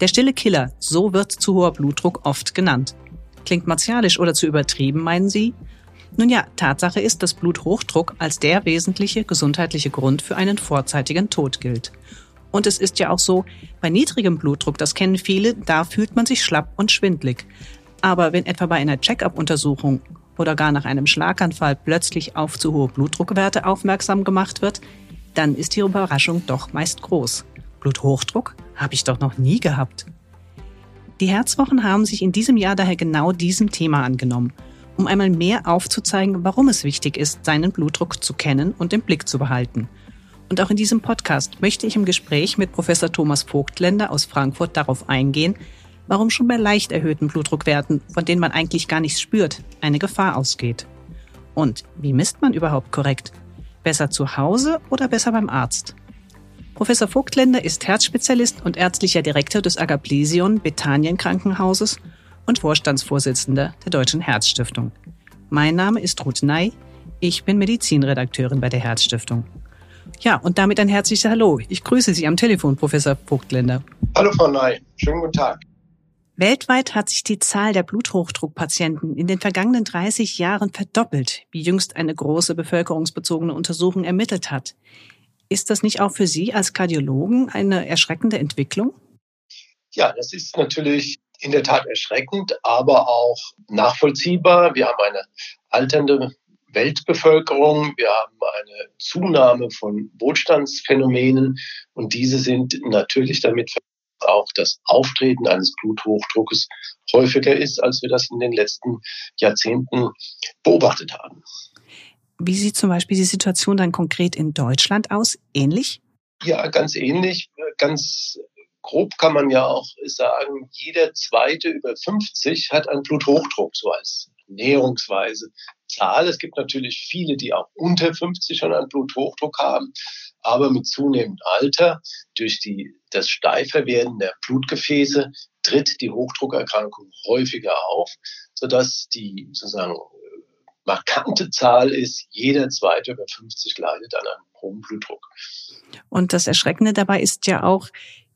Der stille Killer, so wird zu hoher Blutdruck oft genannt. Klingt martialisch oder zu übertrieben, meinen Sie? Nun ja, Tatsache ist, dass Bluthochdruck als der wesentliche gesundheitliche Grund für einen vorzeitigen Tod gilt. Und es ist ja auch so, bei niedrigem Blutdruck, das kennen viele, da fühlt man sich schlapp und schwindlig. Aber wenn etwa bei einer Check-up-Untersuchung oder gar nach einem Schlaganfall plötzlich auf zu hohe Blutdruckwerte aufmerksam gemacht wird, dann ist die Überraschung doch meist groß. Bluthochdruck habe ich doch noch nie gehabt. Die Herzwochen haben sich in diesem Jahr daher genau diesem Thema angenommen, um einmal mehr aufzuzeigen, warum es wichtig ist, seinen Blutdruck zu kennen und im Blick zu behalten. Und auch in diesem Podcast möchte ich im Gespräch mit Professor Thomas Vogtländer aus Frankfurt darauf eingehen, warum schon bei leicht erhöhten Blutdruckwerten, von denen man eigentlich gar nichts spürt, eine Gefahr ausgeht. Und wie misst man überhaupt korrekt? Besser zu Hause oder besser beim Arzt? Professor Vogtländer ist Herzspezialist und ärztlicher Direktor des Agaplesion Bethanien Krankenhauses und Vorstandsvorsitzender der Deutschen Herzstiftung. Mein Name ist Ruth Ney. Ich bin Medizinredakteurin bei der Herzstiftung. Ja, und damit ein herzliches Hallo. Ich grüße Sie am Telefon, Professor Vogtländer. Hallo, Frau Ney. Schönen guten Tag. Weltweit hat sich die Zahl der Bluthochdruckpatienten in den vergangenen 30 Jahren verdoppelt, wie jüngst eine große bevölkerungsbezogene Untersuchung ermittelt hat. Ist das nicht auch für Sie als Kardiologen eine erschreckende Entwicklung? Ja, das ist natürlich in der Tat erschreckend, aber auch nachvollziehbar. Wir haben eine alternde Weltbevölkerung, wir haben eine Zunahme von Wohlstandsphänomenen und diese sind natürlich damit auch das Auftreten eines Bluthochdruckes häufiger ist, als wir das in den letzten Jahrzehnten beobachtet haben. Wie sieht zum Beispiel die Situation dann konkret in Deutschland aus? Ähnlich? Ja, ganz ähnlich. Ganz grob kann man ja auch sagen, jeder zweite über 50 hat einen Bluthochdruck, so als näherungsweise Zahl. Es gibt natürlich viele, die auch unter 50 schon einen Bluthochdruck haben. Aber mit zunehmendem Alter, durch die, das Steiferwerden der Blutgefäße, tritt die Hochdruckerkrankung häufiger auf, sodass die sozusagen markante Zahl ist, jeder zweite über 50 leidet an einem hohen Blutdruck. Und das Erschreckende dabei ist ja auch,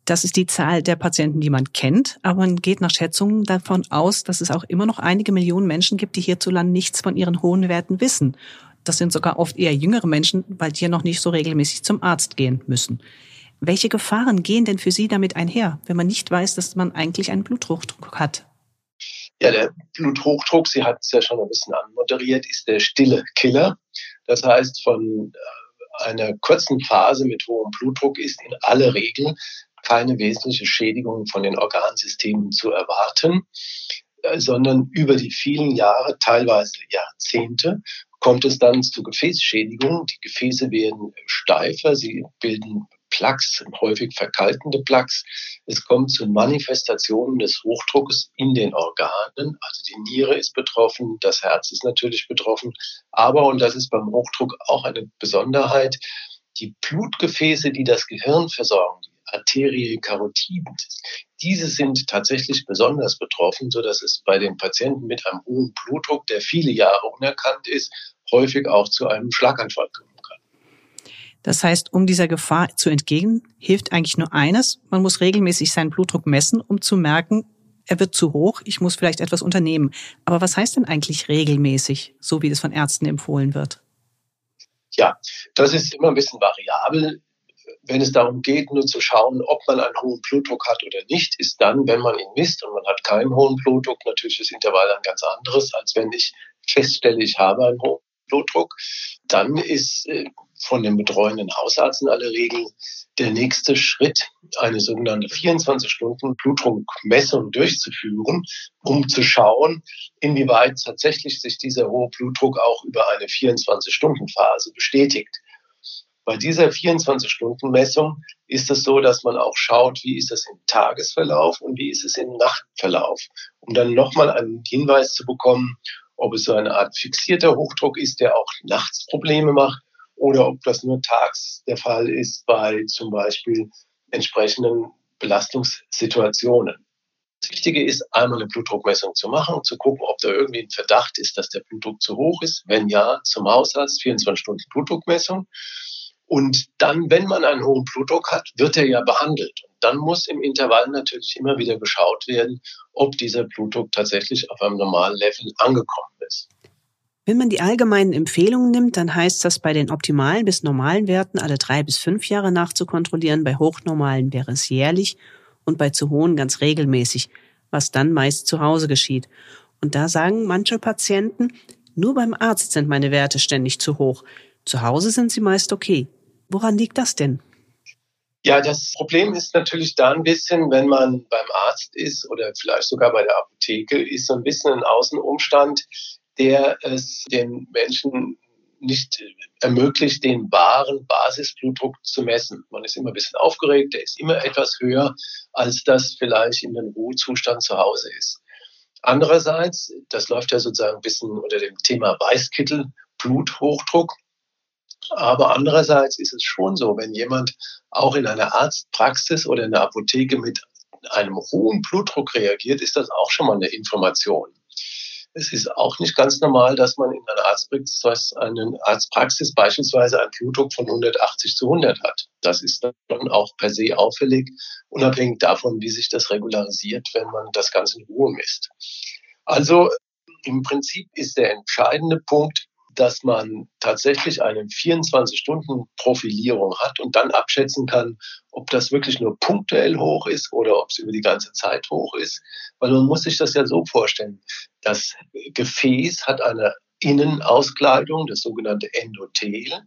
das ist die Zahl der Patienten, die man kennt, aber man geht nach Schätzungen davon aus, dass es auch immer noch einige Millionen Menschen gibt, die hierzulande nichts von ihren hohen Werten wissen. Das sind sogar oft eher jüngere Menschen, weil die ja noch nicht so regelmäßig zum Arzt gehen müssen. Welche Gefahren gehen denn für Sie damit einher, wenn man nicht weiß, dass man eigentlich einen Bluthochdruck hat? Ja, der Bluthochdruck, Sie hat es ja schon ein bisschen anmoderiert, ist der stille Killer. Das heißt, von äh, einer kurzen Phase mit hohem Blutdruck ist in aller Regel keine wesentliche Schädigung von den Organsystemen zu erwarten, äh, sondern über die vielen Jahre, teilweise Jahrzehnte, kommt es dann zu Gefäßschädigungen. Die Gefäße werden steifer, sie bilden Plaques, häufig verkalkende Plaques. Es kommt zu Manifestationen des Hochdrucks in den Organen. Also die Niere ist betroffen, das Herz ist natürlich betroffen. Aber, und das ist beim Hochdruck auch eine Besonderheit, die Blutgefäße, die das Gehirn versorgen, die Arterie Karotiden, diese sind tatsächlich besonders betroffen, so dass es bei den Patienten mit einem hohen Blutdruck, der viele Jahre unerkannt ist, häufig auch zu einem Schlaganfall kann. Das heißt, um dieser Gefahr zu entgegen, hilft eigentlich nur eines. Man muss regelmäßig seinen Blutdruck messen, um zu merken, er wird zu hoch, ich muss vielleicht etwas unternehmen. Aber was heißt denn eigentlich regelmäßig, so wie das von Ärzten empfohlen wird? Ja, das ist immer ein bisschen variabel wenn es darum geht, nur zu schauen, ob man einen hohen Blutdruck hat oder nicht, ist dann, wenn man ihn misst und man hat keinen hohen Blutdruck, natürlich das Intervall ein ganz anderes, als wenn ich feststelle, ich habe einen hohen Blutdruck. Dann ist äh, von dem betreuenden Hausarzt in aller Regel der nächste Schritt, eine sogenannte 24-Stunden-Blutdruckmessung durchzuführen, um zu schauen, inwieweit tatsächlich sich dieser hohe Blutdruck auch über eine 24-Stunden-Phase bestätigt. Bei dieser 24-Stunden-Messung ist es so, dass man auch schaut, wie ist es im Tagesverlauf und wie ist es im Nachtverlauf, um dann nochmal einen Hinweis zu bekommen, ob es so eine Art fixierter Hochdruck ist, der auch nachts Probleme macht, oder ob das nur tags der Fall ist bei zum Beispiel entsprechenden Belastungssituationen. Das Wichtige ist, einmal eine Blutdruckmessung zu machen, zu gucken, ob da irgendwie ein Verdacht ist, dass der Blutdruck zu hoch ist. Wenn ja, zum Hausarzt 24 Stunden Blutdruckmessung. Und dann, wenn man einen hohen Blutdruck hat, wird er ja behandelt. Dann muss im Intervall natürlich immer wieder geschaut werden, ob dieser Blutdruck tatsächlich auf einem normalen Level angekommen ist. Wenn man die allgemeinen Empfehlungen nimmt, dann heißt das bei den optimalen bis normalen Werten alle drei bis fünf Jahre nachzukontrollieren. Bei hochnormalen wäre es jährlich und bei zu hohen ganz regelmäßig, was dann meist zu Hause geschieht. Und da sagen manche Patienten, nur beim Arzt sind meine Werte ständig zu hoch. Zu Hause sind sie meist okay. Woran liegt das denn? Ja, das Problem ist natürlich da ein bisschen, wenn man beim Arzt ist oder vielleicht sogar bei der Apotheke, ist so ein bisschen ein Außenumstand, der es den Menschen nicht ermöglicht, den wahren Basisblutdruck zu messen. Man ist immer ein bisschen aufgeregt, der ist immer etwas höher, als das vielleicht in einem Ruhezustand zu Hause ist. Andererseits, das läuft ja sozusagen ein bisschen unter dem Thema Weißkittel, Bluthochdruck. Aber andererseits ist es schon so, wenn jemand auch in einer Arztpraxis oder in der Apotheke mit einem hohen Blutdruck reagiert, ist das auch schon mal eine Information. Es ist auch nicht ganz normal, dass man in einer Arztpraxis, eine Arztpraxis beispielsweise einen Blutdruck von 180 zu 100 hat. Das ist dann auch per se auffällig, unabhängig davon, wie sich das regularisiert, wenn man das Ganze in Ruhe misst. Also im Prinzip ist der entscheidende Punkt, dass man tatsächlich eine 24-Stunden-Profilierung hat und dann abschätzen kann, ob das wirklich nur punktuell hoch ist oder ob es über die ganze Zeit hoch ist. Weil man muss sich das ja so vorstellen. Das Gefäß hat eine Innenauskleidung, das sogenannte Endothel.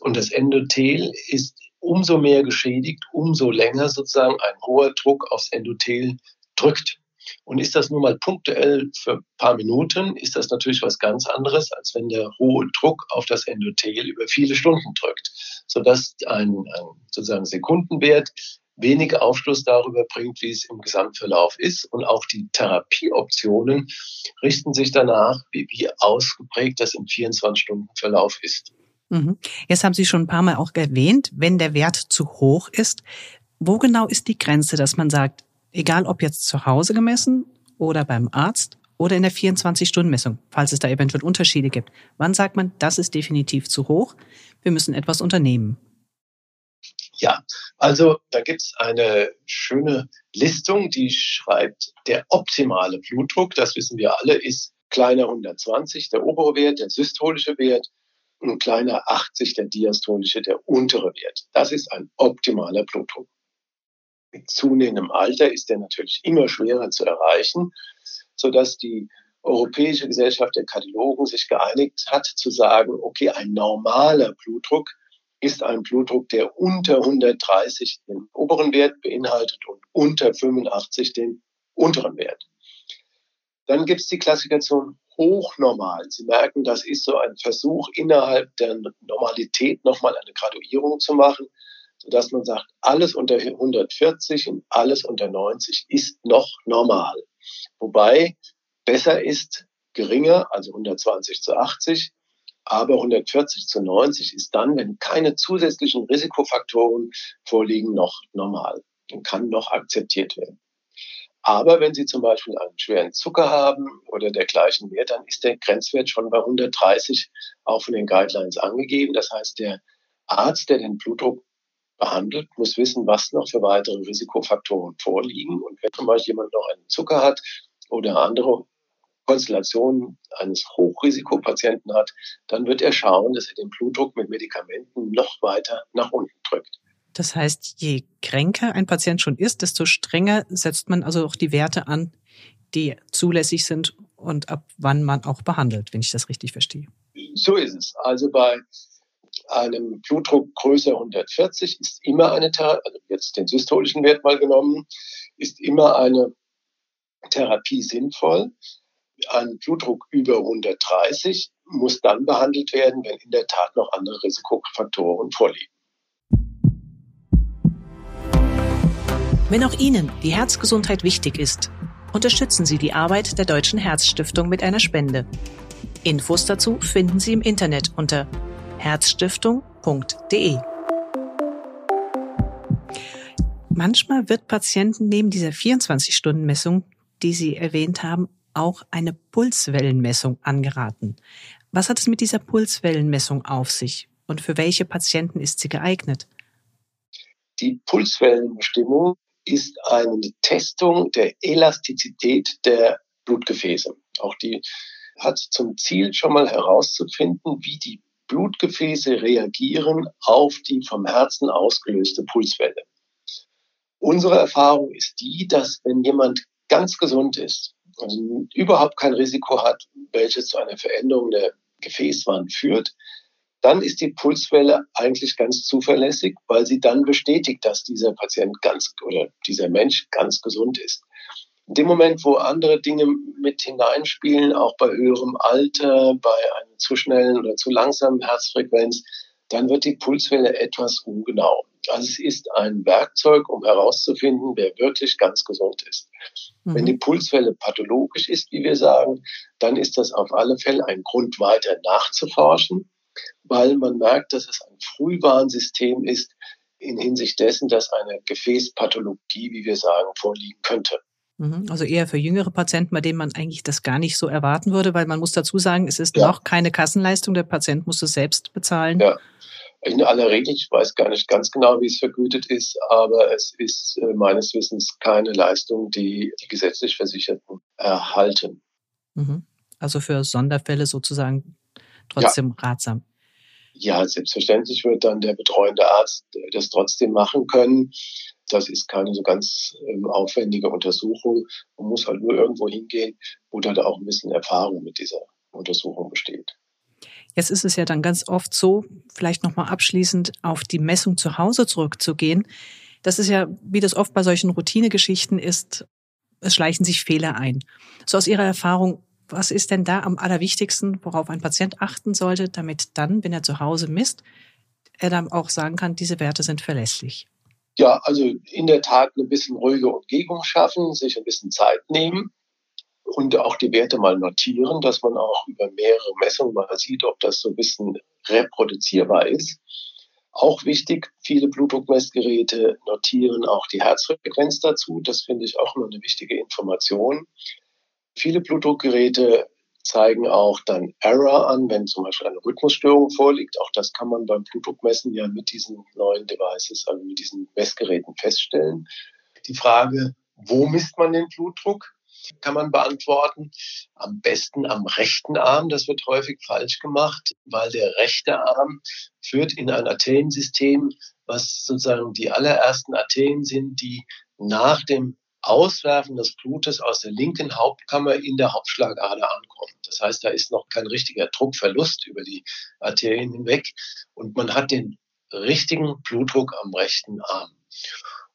Und das Endothel ist umso mehr geschädigt, umso länger sozusagen ein hoher Druck aufs Endothel drückt. Und ist das nun mal punktuell für ein paar Minuten, ist das natürlich was ganz anderes, als wenn der hohe Druck auf das Endothel über viele Stunden drückt, sodass ein, ein sozusagen Sekundenwert wenig Aufschluss darüber bringt, wie es im Gesamtverlauf ist. Und auch die Therapieoptionen richten sich danach, wie, wie ausgeprägt das im 24-Stunden-Verlauf ist. Mhm. Jetzt haben Sie schon ein paar Mal auch erwähnt, wenn der Wert zu hoch ist. Wo genau ist die Grenze, dass man sagt, Egal ob jetzt zu Hause gemessen oder beim Arzt oder in der 24-Stunden-Messung, falls es da eventuell Unterschiede gibt. Wann sagt man, das ist definitiv zu hoch, wir müssen etwas unternehmen? Ja, also da gibt es eine schöne Listung, die schreibt, der optimale Blutdruck, das wissen wir alle, ist kleiner 120, der obere Wert, der systolische Wert, und kleiner 80, der diastolische, der untere Wert. Das ist ein optimaler Blutdruck mit zunehmendem Alter ist der natürlich immer schwerer zu erreichen, sodass die Europäische Gesellschaft der Kardiologen sich geeinigt hat zu sagen, okay, ein normaler Blutdruck ist ein Blutdruck, der unter 130 den oberen Wert beinhaltet und unter 85 den unteren Wert. Dann gibt es die Klassifikation hochnormal. Sie merken, das ist so ein Versuch, innerhalb der Normalität nochmal eine Graduierung zu machen sodass man sagt, alles unter 140 und alles unter 90 ist noch normal. Wobei besser ist geringer, also 120 zu 80, aber 140 zu 90 ist dann, wenn keine zusätzlichen Risikofaktoren vorliegen, noch normal und kann noch akzeptiert werden. Aber wenn Sie zum Beispiel einen schweren Zucker haben oder dergleichen Wert, dann ist der Grenzwert schon bei 130 auch von den Guidelines angegeben. Das heißt, der Arzt, der den Blutdruck behandelt, muss wissen, was noch für weitere Risikofaktoren vorliegen. Und wenn zum Beispiel jemand noch einen Zucker hat oder andere Konstellationen eines Hochrisikopatienten hat, dann wird er schauen, dass er den Blutdruck mit Medikamenten noch weiter nach unten drückt. Das heißt, je kränker ein Patient schon ist, desto strenger setzt man also auch die Werte an, die zulässig sind und ab wann man auch behandelt, wenn ich das richtig verstehe. So ist es. Also bei einem Blutdruck größer 140 ist immer eine, also jetzt den systolischen Wert mal genommen, ist immer eine Therapie sinnvoll. Ein Blutdruck über 130 muss dann behandelt werden, wenn in der Tat noch andere Risikofaktoren vorliegen. Wenn auch Ihnen die Herzgesundheit wichtig ist, unterstützen Sie die Arbeit der Deutschen Herzstiftung mit einer Spende. Infos dazu finden Sie im Internet unter herzstiftung.de. Manchmal wird Patienten neben dieser 24-Stunden-Messung, die Sie erwähnt haben, auch eine Pulswellenmessung angeraten. Was hat es mit dieser Pulswellenmessung auf sich und für welche Patienten ist sie geeignet? Die Pulswellenbestimmung ist eine Testung der Elastizität der Blutgefäße. Auch die hat zum Ziel schon mal herauszufinden, wie die Blutgefäße reagieren auf die vom Herzen ausgelöste Pulswelle. Unsere Erfahrung ist die, dass wenn jemand ganz gesund ist, also überhaupt kein Risiko hat, welches zu einer Veränderung der Gefäßwand führt, dann ist die Pulswelle eigentlich ganz zuverlässig, weil sie dann bestätigt, dass dieser Patient ganz oder dieser Mensch ganz gesund ist. In dem Moment, wo andere Dinge mit hineinspielen, auch bei höherem Alter, bei einer zu schnellen oder zu langsamen Herzfrequenz, dann wird die Pulswelle etwas ungenau. Also es ist ein Werkzeug, um herauszufinden, wer wirklich ganz gesund ist. Mhm. Wenn die Pulswelle pathologisch ist, wie wir sagen, dann ist das auf alle Fälle ein Grund, weiter nachzuforschen weil man merkt, dass es ein Frühwarnsystem ist in Hinsicht dessen, dass eine Gefäßpathologie, wie wir sagen, vorliegen könnte. Mhm. Also eher für jüngere Patienten, bei denen man eigentlich das gar nicht so erwarten würde, weil man muss dazu sagen, es ist ja. noch keine Kassenleistung, der Patient muss es selbst bezahlen. Ja. In aller Regel, ich weiß gar nicht ganz genau, wie es vergütet ist, aber es ist äh, meines Wissens keine Leistung, die die gesetzlich Versicherten erhalten. Mhm. Also für Sonderfälle sozusagen trotzdem ja. ratsam. Ja, selbstverständlich wird dann der betreuende Arzt das trotzdem machen können. Das ist keine so ganz ähm, aufwendige Untersuchung. Man muss halt nur irgendwo hingehen, wo dann auch ein bisschen Erfahrung mit dieser Untersuchung besteht. Jetzt ist es ja dann ganz oft so, vielleicht nochmal abschließend auf die Messung zu Hause zurückzugehen. Das ist ja, wie das oft bei solchen Routinegeschichten ist, es schleichen sich Fehler ein. So aus Ihrer Erfahrung, was ist denn da am allerwichtigsten, worauf ein Patient achten sollte, damit dann, wenn er zu Hause misst, er dann auch sagen kann, diese Werte sind verlässlich? Ja, also in der Tat ein bisschen ruhige Umgebung schaffen, sich ein bisschen Zeit nehmen und auch die Werte mal notieren, dass man auch über mehrere Messungen mal sieht, ob das so ein bisschen reproduzierbar ist. Auch wichtig, viele Blutdruckmessgeräte notieren auch die Herzfrequenz dazu. Das finde ich auch immer eine wichtige Information. Viele Blutdruckgeräte zeigen auch dann Error an, wenn zum Beispiel eine Rhythmusstörung vorliegt. Auch das kann man beim Blutdruckmessen ja mit diesen neuen Devices, also mit diesen Messgeräten feststellen. Die Frage, wo misst man den Blutdruck? kann man beantworten. Am besten am rechten Arm. Das wird häufig falsch gemacht, weil der rechte Arm führt in ein Arteriensystem, was sozusagen die allerersten Arterien sind, die nach dem Auswerfen des Blutes aus der linken Hauptkammer in der Hauptschlagader ankommt. Das heißt, da ist noch kein richtiger Druckverlust über die Arterien hinweg und man hat den richtigen Blutdruck am rechten Arm.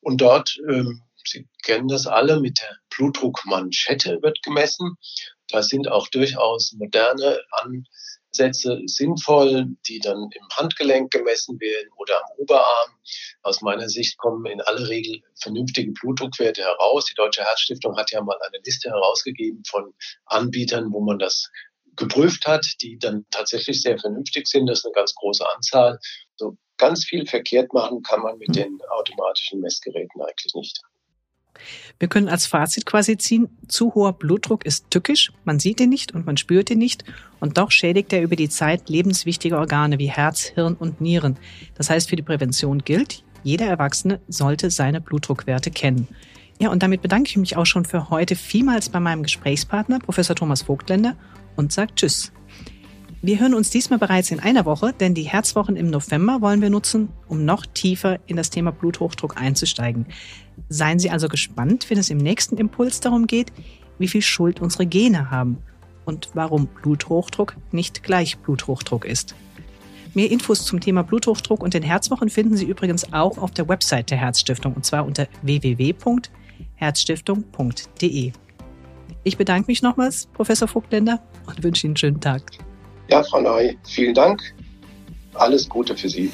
Und dort, ähm, Sie kennen das alle, mit der Blutdruckmanschette wird gemessen. Da sind auch durchaus moderne An Sätze sinnvoll, die dann im Handgelenk gemessen werden oder am Oberarm. Aus meiner Sicht kommen in aller Regel vernünftige Blutdruckwerte heraus. Die Deutsche Herzstiftung hat ja mal eine Liste herausgegeben von Anbietern, wo man das geprüft hat, die dann tatsächlich sehr vernünftig sind. Das ist eine ganz große Anzahl. So ganz viel verkehrt machen kann man mit den automatischen Messgeräten eigentlich nicht. Wir können als Fazit quasi ziehen, zu hoher Blutdruck ist tückisch, man sieht ihn nicht und man spürt ihn nicht und doch schädigt er über die Zeit lebenswichtige Organe wie Herz, Hirn und Nieren. Das heißt, für die Prävention gilt, jeder Erwachsene sollte seine Blutdruckwerte kennen. Ja, und damit bedanke ich mich auch schon für heute vielmals bei meinem Gesprächspartner, Professor Thomas Vogtländer, und sage Tschüss. Wir hören uns diesmal bereits in einer Woche, denn die Herzwochen im November wollen wir nutzen, um noch tiefer in das Thema Bluthochdruck einzusteigen. Seien Sie also gespannt, wenn es im nächsten Impuls darum geht, wie viel Schuld unsere Gene haben und warum Bluthochdruck nicht gleich Bluthochdruck ist. Mehr Infos zum Thema Bluthochdruck und den Herzwochen finden Sie übrigens auch auf der Website der Herzstiftung und zwar unter www.herzstiftung.de. Ich bedanke mich nochmals, Professor Vogtländer, und wünsche Ihnen einen schönen Tag. Ja, Frau Neu, vielen Dank. Alles Gute für Sie.